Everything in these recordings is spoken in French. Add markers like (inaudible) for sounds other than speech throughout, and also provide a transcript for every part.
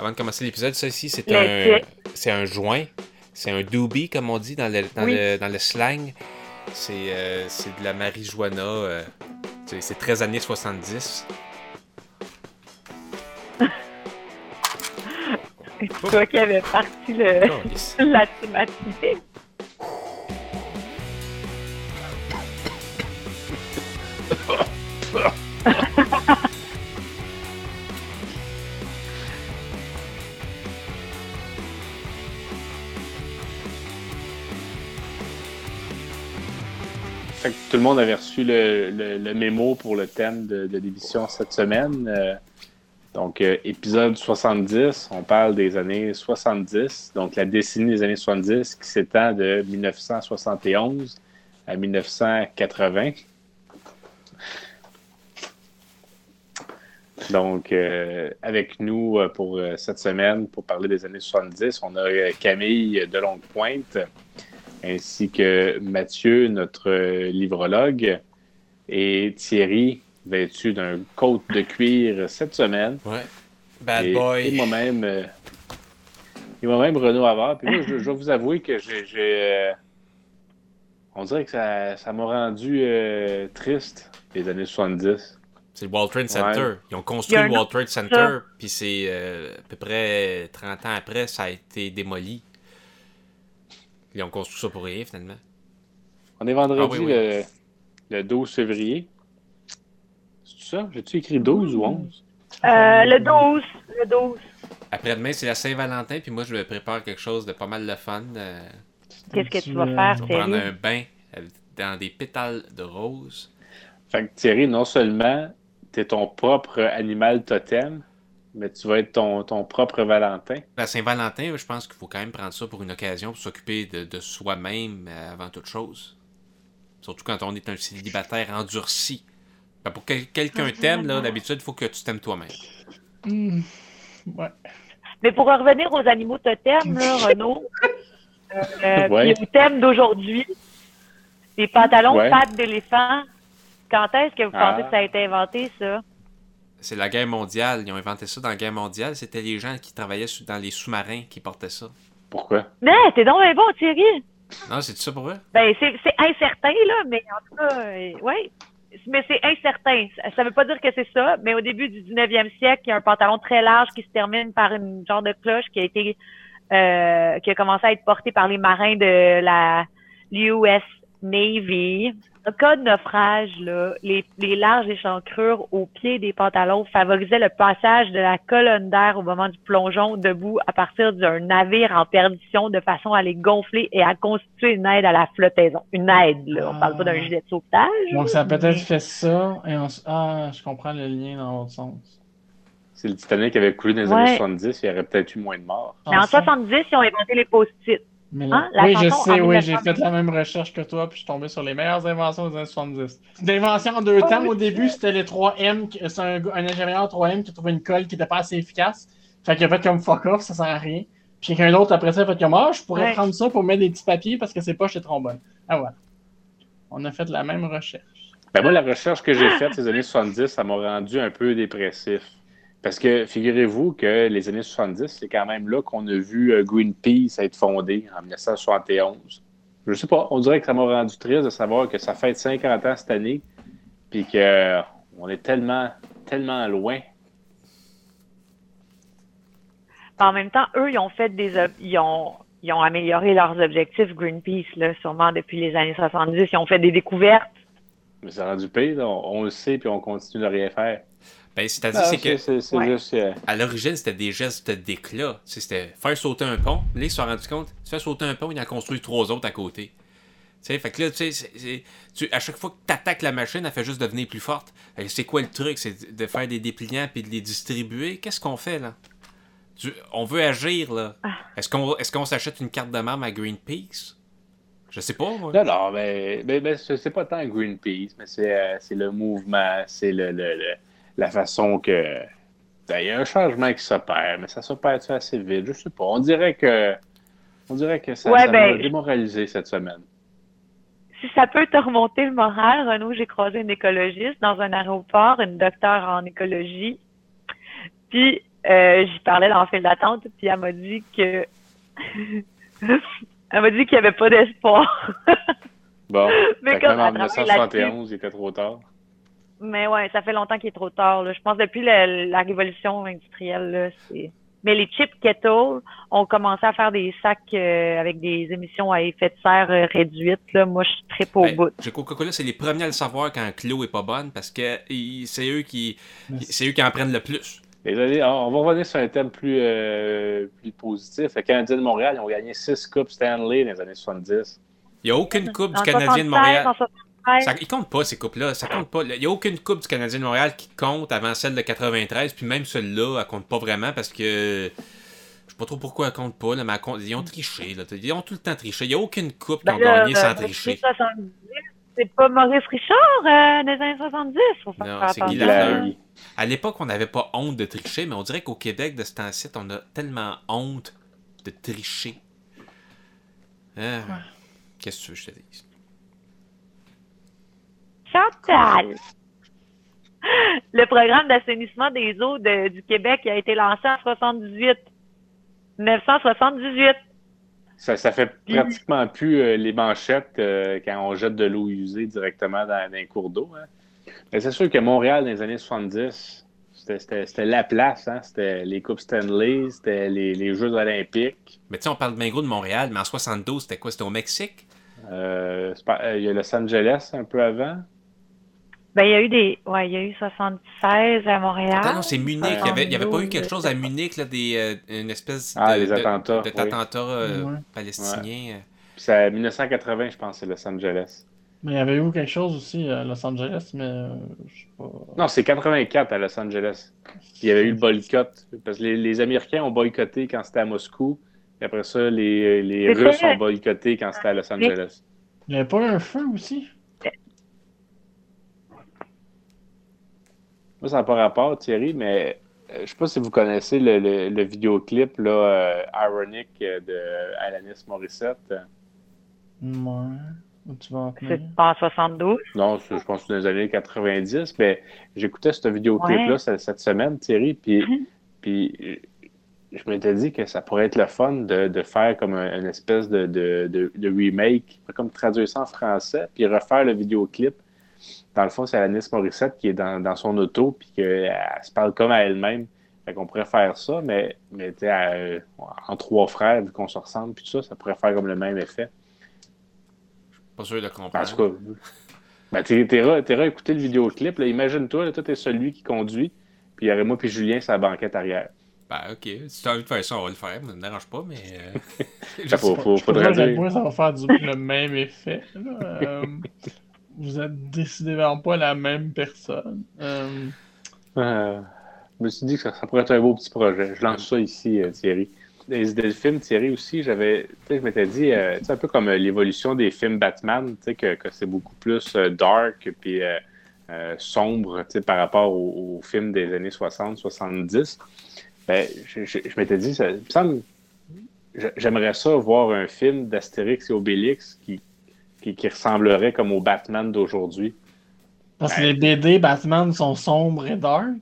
avant de commencer l'épisode, ça ici, c'est un, c'est un joint. C'est un doobie, comme on dit dans le, dans le, dans le slang. C'est, euh, c'est de la marijuana. Euh, c'est, très années 70. (laughs) c'est toi qui avais parti le, (laughs) la thématique. Le monde avait reçu le, mémo pour le thème de, de l'émission cette semaine. Euh, donc, euh, épisode 70, on parle des années 70, donc la décennie des années 70 qui s'étend de 1971 à 1980. Donc, euh, avec nous pour cette semaine, pour parler des années 70, on a Camille Delongue-Pointe ainsi que Mathieu, notre livrologue, et Thierry, vêtu d'un côte de cuir cette semaine. Ouais. Bad boy. Et moi-même, euh, et moi-même Renaud Havard. Puis moi, je, dois vous avouer que j'ai. Euh, on dirait que ça, ça m'a rendu euh, triste les années 70. C'est le World Trade Center. Ils ont construit le World Trade Center, puis c'est à peu près 30 ans après, ça a été démoli. Ils ont construit ça pour rien, finalement. On est vendredi ah Le, 12 février. C'est ça? J'ai-tu écrit 12 ou 11? Euh, le 12. Le 12. Après-demain, c'est la Saint-Valentin, puis moi, je me prépare quelque chose de pas mal de fun. Euh. Qu'est-ce que tu vas faire, Je vais prendre un bain dans des pétales de rose. Fait que Thierry, non seulement tu es ton propre animal totem, mais tu vas être ton, ton propre Valentin. La Saint-Valentin, je pense qu'il faut quand même prendre ça pour une occasion, pour s'occuper de, soi-même euh, avant toute chose. Surtout quand on est un célibataire endurci. Ben, pour que quelqu'un ah, t'aime, d'habitude, il faut que tu t'aimes toi-même. Hmm. Ouais. Mais pour revenir aux animaux totems, là, (laughs) Renaud, euh, ouais. thème d'aujourd'hui, les pantalons pattes d'éléphant, quand est-ce que vous pensez ah. que ça a été inventé, ça? C'est la guerre mondiale. Ils ont inventé ça dans la guerre mondiale. C'était les gens qui travaillaient dans les sous-marins qui portaient ça. Pourquoi? Non, t'es donc bon, Thierry. Non, c'est ça pour eux? Ben, c'est incertain, là, mais en tout cas, euh, oui. Mais c'est incertain. Ça veut pas dire que c'est ça, mais au début du 19e siècle, il y a un pantalon très large qui se termine par une genre de cloche qui a été, euh, qui a commencé à être porté par les marins de la l'US Navy. En cas de naufrage, là, les, les larges échancrures au pied des pantalons favorisaient le passage de la colonne d'air au moment du plongeon debout à partir d'un navire en perdition de façon à les gonfler et à constituer une aide à la flottaison. Une aide, là. On parle pas d'un ah. gilet de sauvetage. Donc, ça a peut-être fait ça. Et Ah, je comprends le lien dans l'autre sens. Si le Titanic avait coulé dans les années 70, il y aurait peut-être eu moins de morts. Mais en 70, ils ont inventé les post-it. Hein? oui, je sais, oui, j'ai fait la même recherche que toi, puis je suis tombé sur les meilleures inventions des années 70. D'invention en deux temps. Au début, c'était les 3M, c'est un, ingénieur 3M qui a trouvé une colle qui n'était pas assez efficace. Fait qu'il a fait comme fuck off, ça sert à rien. Puis quelqu'un d'autre après ça a fait comme ah, je pourrais prendre ça pour mettre des petits papiers parce que c'est pas chez Trombone. Ah voilà. On a fait la même recherche. Ben moi, la recherche que j'ai faite ces années 70, ça m'a rendu un peu dépressif. Parce que figurez-vous que les années 70, c'est quand même là qu'on a vu euh, Greenpeace être fondé en 1971. Je sais pas, on dirait que ça m'a rendu triste de savoir que ça fait 50 ans cette année, puis qu'on est tellement, tellement loin. En même temps, eux, ils ont fait des. Ils ont, ils ont amélioré leurs objectifs, Greenpeace, là, sûrement depuis les années 70. Ils ont fait des découvertes. Mais ça rend du pire, on, on, le sait, puis on continue de rien faire. Ben, c'est-à-dire, c'est que. À l'origine, c'était des gestes d'éclat. C'était faire sauter un pont. Là, ils se sont rendus compte, tu fais sauter un pont, il en construit trois autres à côté. Tu sais, fait que là, tu sais, à chaque fois que tu attaques la machine, elle fait juste devenir plus forte. C'est quoi le truc? C'est de faire des dépliants puis de les distribuer? Qu'est-ce qu'on fait, là? on veut agir, là. Ah. Est-ce qu'on est qu'on s'achète une carte de membre à Greenpeace? Je sais pas, moi. Non, non, mais, mais, mais c'est pas tant Greenpeace, mais c'est euh, le mouvement, c'est le la façon que. Ben, il y a un changement qui s'opère, mais ça s'opère assez vite? Je sais pas. On dirait que. On dirait que ça, m'a ben, démoralisé cette semaine. Si ça peut te remonter le moral, Renaud, j'ai croisé une écologiste dans un aéroport, une docteure en écologie. Puis euh, j'y parlais dans le fil d'attente, puis elle m'a dit que. (laughs) elle m'a dit qu'il n'y avait pas d'espoir. (laughs) bon. (laughs) Mais comme en 1971, il était trop tard. Mais ouais, ça fait longtemps qu'il est trop tard. Là. Je pense depuis la, révolution industrielle, là, c'est. Mais les chips kettle ont commencé à faire des sacs euh, avec des émissions à effet de serre euh, réduites. Là. Moi, je suis très pauvre ben, bout. Coca-Cola, c'est les premiers à le savoir quand Clos est pas bonne parce que c'est eux qui c'est eux qui en prennent le plus. On va revenir sur un thème plus, euh, plus positif. Les Canadiens de Montréal ils ont gagné 6 Coupes Stanley dans les années 70. Il n'y a aucune Coupe du Canadien de Montréal. Ça, ils comptent pas, ces coupes-là. Ça compte pas. Il n'y a aucune coupe du Canadien de Montréal qui compte avant celle de 93. Puis même celle-là, elle compte pas vraiment parce que. Je sais pas trop pourquoi elle compte pas, là, mais ils ont triché. Là. Ils ont tout le temps triché. Il n'y a aucune coupe qui ben ont gagné sans tricher. C'est pas Maurice Richard euh, des années 70. non, c'est Guy À l'époque, on n'avait pas honte de tricher, mais on dirait qu'au Québec, de ce temps-ci, on a tellement honte de tricher. Ah, qu'est-ce que tu veux que je te dise? Chantal! Le programme d'assainissement des eaux du Québec a été lancé en 78. 1978. Ça, ça fait pratiquement plus euh, les manchettes euh, quand on jette de l'eau usée directement dans, un cours d'eau. Hein. Mais c'est sûr que Montréal, dans les années 70, c'était la place. Hein. C'était les Coupes Stanley, c'était les, Jeux olympiques. Mais tu sais, on parle bien gros de Montréal, mais en 72, c'était quoi? C'était au Mexique? Euh, il y a Los Angeles un peu avant. Ben, il y a eu des. Ouais, il y a eu 76 à Montréal. Attends, non, c'est Munich. Il n'y avait, pas eu quelque chose à Munich, là, des, euh, une espèce ah, de, attentats, de, euh, palestiniens. C'est 1980, je pense, c'est Los Angeles. Mais il y avait eu quelque chose aussi à Los Angeles, mais euh, je sais pas. Non, c'est 84 à Los Angeles. Il y avait eu le boycott. Parce que les, Américains ont boycotté quand c'était à Moscou. Et après ça, les, les Russes ont boycotté quand c'était à Los Angeles. Il n'y avait pas eu un feu aussi? Moi, ça n'a pas rapport, Thierry, mais je euh, je sais pas si vous connaissez le, le, vidéoclip là, euh, ironique de Alanis Morissette. Ouais. Tu vas c'est pas en 72? Non, je pense que c'est dans les années 90, mais j'écoutais ce vidéoclip-là cette, semaine, Thierry, puis, mm-hmm. puis je m'étais dit que ça pourrait être le fun de, de faire comme une espèce de, de, de, remake, comme traduire ça en français, puis refaire le vidéoclip dans le fond, c'est Alanis Morissette qui est dans, son auto, puis qu'elle se parle comme à elle-même. Fait qu'on pourrait faire ça, mais, mais euh, en trois frères, vu qu'on se ressemble, puis tout ça, ça pourrait faire comme le même effet. Je suis pas sûr de comprendre. En tout cas, ben, t'es écouter le vidéoclip. Imagine-toi, toi, t'es celui qui conduit, puis il y aurait moi puis Julien sur la banquette arrière. Ben, ok. Si t'as envie de faire ça, on va le faire. Ça ne me dérange pas, mais. Euh... (laughs) faut, faut, faudrait dire. ça va faire du, le même effet. Euh, (laughs) vous êtes décidément pas la même personne. Euh... Euh, je me suis dit que ça, pourrait être un beau petit projet. Je lance ça ici, euh, Thierry. Les idées de films, Thierry aussi, j'avais, je m'étais dit, euh, un peu comme l'évolution des films Batman, que, que c'est beaucoup plus dark puis sombre par rapport aux, films des années 60-70. Ben, je, m'étais dit, ça, j'aimerais ça voir un film d'Astérix et Obélix qui, qui, ressemblerait comme au Batman d'aujourd'hui. Parce que les BD Batman sont sombres et dark.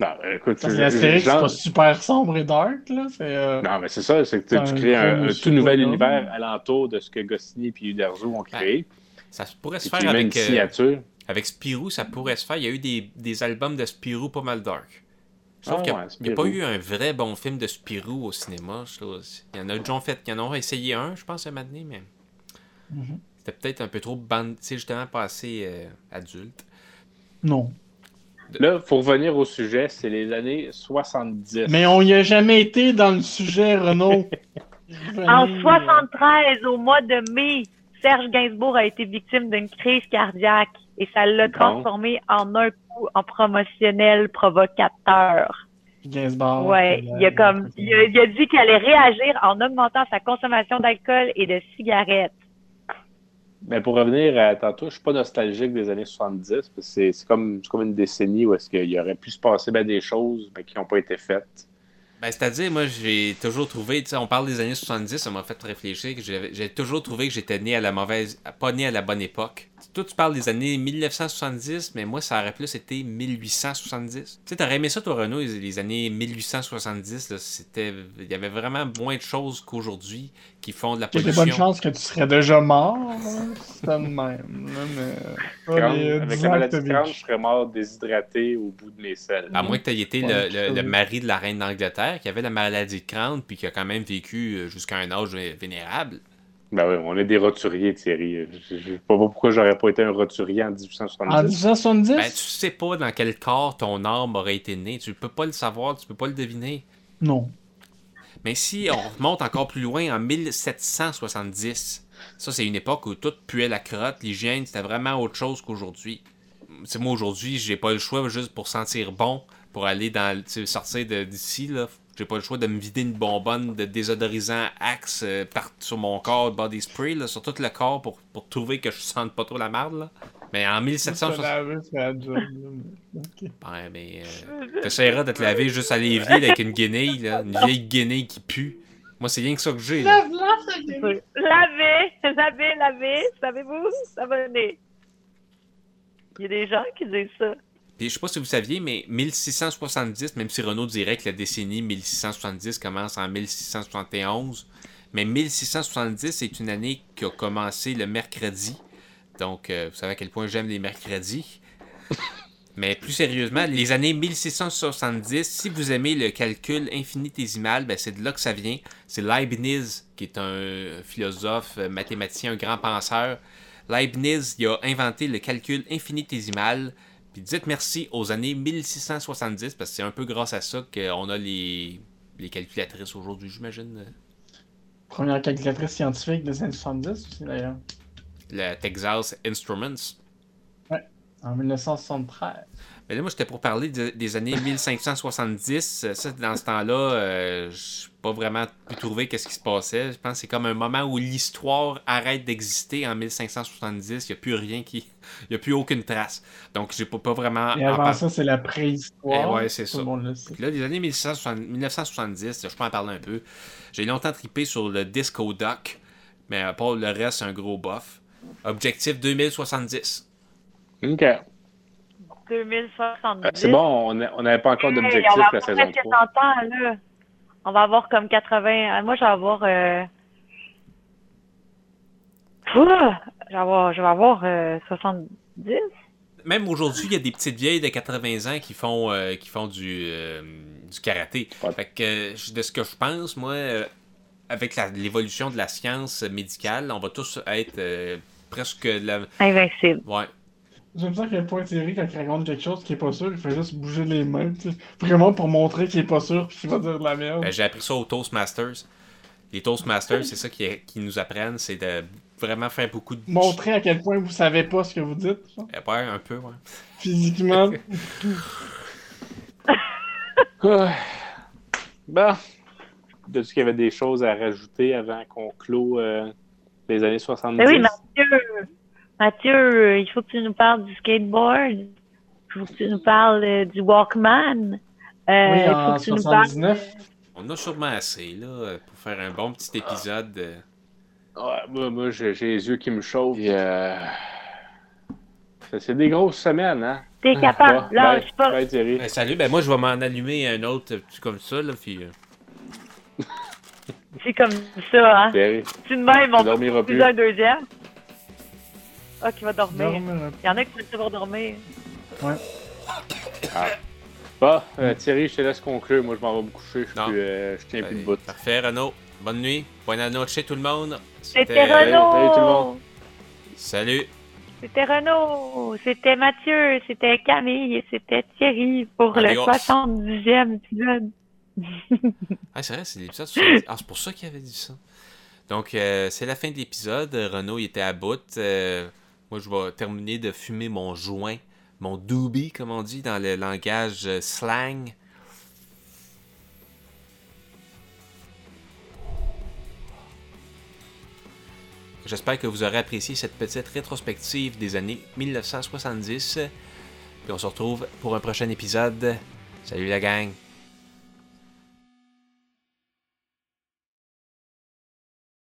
Non, écoute, Parce que la série, c'est pas super sombre et dark, là. Euh, non, mais c'est ça, c'est que tu crées un, tout nouvel univers alentour de ce que Goscinny et Uderzo ont créé. Ça pourrait se faire avec. Euh, avec Spirou, ça pourrait se faire. Il y a eu des, des albums de Spirou pas mal dark. Sauf ah qu'il n'y a, pas eu un vrai bon film de Spirou au cinéma. Il y en a déjà fait, il y en a essayé un, je pense, à Madney, mais. Mm-hmm. C'était peut-être un peu trop bande, justement pas assez euh, adulte. Non. Là, pour revenir au sujet, c'est les années 70. Mais on n'y a jamais été dans le sujet, Renaud. (laughs) en 73, au mois de mai, Serge Gainsbourg a été victime d'une crise cardiaque et ça l'a transformé en un coup en promotionnel provocateur. Gainsbourg. Ouais, il a comme il a dit qu'il allait réagir en augmentant sa consommation d'alcool et de cigarettes. Mais pour revenir à tantôt, je suis pas nostalgique des années 70, parce que c'est comme, comme une décennie où est-ce qu'il aurait pu se passer ben, des choses mais qui n'ont pas été faites. Ben, c'est-à-dire, moi, j'ai toujours trouvé, on parle des années 70, ça m'a fait réfléchir, j'ai toujours trouvé que j'étais né à la mauvaise, pas né à la bonne époque. Toi, tu parles des années 1970, mais moi, ça aurait plus été 1870. Tu sais, t'aurais aimé ça, toi, Renault, les, années 1870, c'était... Il y avait vraiment moins de choses qu'aujourd'hui qui font de la pollution. Il y a de bonnes chances que tu serais déjà mort. C'est de même. avec la maladie de Crohn, je serais mort déshydraté au bout de mes selles. À moins que tu aies été le, le, mari de la reine d'Angleterre qui avait la maladie de Crohn puis qui a quand même vécu euh, jusqu'à un âge vénérable. Ben oui, on est des roturiers, Thierry. Je ne sais pas pourquoi j'aurais pas été un roturier en 1870. En 1870? Ben, tu sais pas dans quel corps ton arme aurait été né. Tu peux pas le savoir, tu peux pas le deviner. Non. Mais si on remonte encore plus loin, en 1770, ça c'est une époque où tout puait la crotte, l'hygiène, c'était vraiment autre chose qu'aujourd'hui. C'est moi aujourd'hui, j'ai pas le choix juste pour sentir bon, pour aller dans sortir d'ici, là, j'ai pas le choix de me vider une bonbonne de désodorisant Axe euh, sur mon corps, body spray, là, sur tout le corps pour, pour trouver que je sente pas trop la merde. Là. Mais en 1760. Ouais, mais euh, t'essaieras de te laver juste à l'évier avec une guenille, là, une vieille guenille qui pue. Moi, c'est rien que ça que j'ai. Laver, laver, laver, savez-vous, ça va venir. Il y a des gens qui disent ça. Je je sais pas si vous saviez, mais 1670, même si Renault dirait que la décennie 1670 commence en 1671, mais 1670 c'est une année qui a commencé le mercredi. Donc, euh, vous savez à quel point j'aime les mercredis. (laughs) Mais plus sérieusement, les années 1670, si vous aimez le calcul infinitésimal, ben c'est de là que ça vient. C'est Leibniz, qui est un philosophe, mathématicien, un grand penseur. Leibniz il a inventé le calcul infinitésimal. Puis dites merci aux années 1670, parce que c'est un peu grâce à ça qu'on a les, les calculatrices aujourd'hui, j'imagine. Première calculatrice scientifique des années 70 aussi, d'ailleurs. Le Texas Instruments. Ouais, en 1973. Mais là, moi, j'étais pour parler des années 1570. Ça, dans ce temps-là, euh, je n'ai pas vraiment pu trouver qu'est-ce qui se passait. Je pense que c'est comme un moment où l'histoire arrête d'exister en 1570. Il n'y a plus rien qui... (laughs) Il n'y a plus aucune trace. Donc, j'ai pas, pas vraiment... Et avant ça, c'est la préhistoire. Eh ouais, c'est ça. là, les années 1970, je peux en parler un peu. J'ai longtemps tripé sur le Disco Duck. Mais à part le reste, c'est un gros buff. Objectif 2070. OK. 2070. Euh, c'est bon, on n'avait pas encore d'objectif la saison 3. Ans, là. On va avoir comme 80. Euh, moi, je vais avoir. Euh... je vais avoir, je vais avoir 70. Euh, Même aujourd'hui, il y a des petites vieilles de 80 ans qui font, qui font du, du karaté. Fait que, de ce que je pense, moi, avec l'évolution de la science médicale, on va tous être presque. La... Invincible. Ouais. J'aime ça à quel point Thierry, quand il raconte quelque chose qui est pas sûr, il fait juste bouger les mains, vraiment pour montrer qu'il est pas sûr puis qu'il va dire de la merde. Ben, j'ai appris ça aux Toastmasters. Les Toastmasters, c'est ça qui, qui nous apprennent, c'est de vraiment faire beaucoup de. Montrer à quel point vous savez pas ce que vous dites. Ça. Eh, ouais, un peu, ouais. Physiquement. (laughs) bon. De ce qu'il y avait des choses à rajouter avant qu'on clôt euh, les années 70. Ben oui, Mathieu, Mathieu, euh, il faut que tu nous parles du skateboard. Il faut que tu nous parles euh, du Walkman. Euh, oui, en 79. On a sûrement assez là, pour faire un bon petit épisode. Ouais, moi, j'ai les yeux qui me chauffent. C'est des grosses semaines, hein? T'es capable, là, je pas. Ben, salut, ben moi je vais m'en allumer un autre comme ça, là, puis... C'est comme ça, hein? Tu de même, on peut plus un deuxième. Ah, qui va dormir. Il y en a qui vont devoir dormir. Ouais. Ah. Bah, euh, Thierry, je te laisse conclure. Moi, je m'en vais me coucher. Je, euh, je tiens plus de bout. Parfait, Renaud. Bonne nuit. Bonne nuit tout le monde. C'était Renaud. Salut tout le monde. Salut. C'était Renaud. C'était Mathieu. C'était Camille. Et c'était Thierry pour le 70e épisode. (laughs) ah, c'est vrai, c'est l'épisode. Ah, c'est pour ça qu'il avait dit ça. Donc, euh, c'est la fin de l'épisode. Renaud, il était à bout. Moi, je vais terminer de fumer mon joint, mon doobie, comme on dit dans le langage euh, slang. J'espère que vous aurez apprécié cette petite rétrospective des années 1970. Puis on se retrouve pour un prochain épisode. Salut la gang!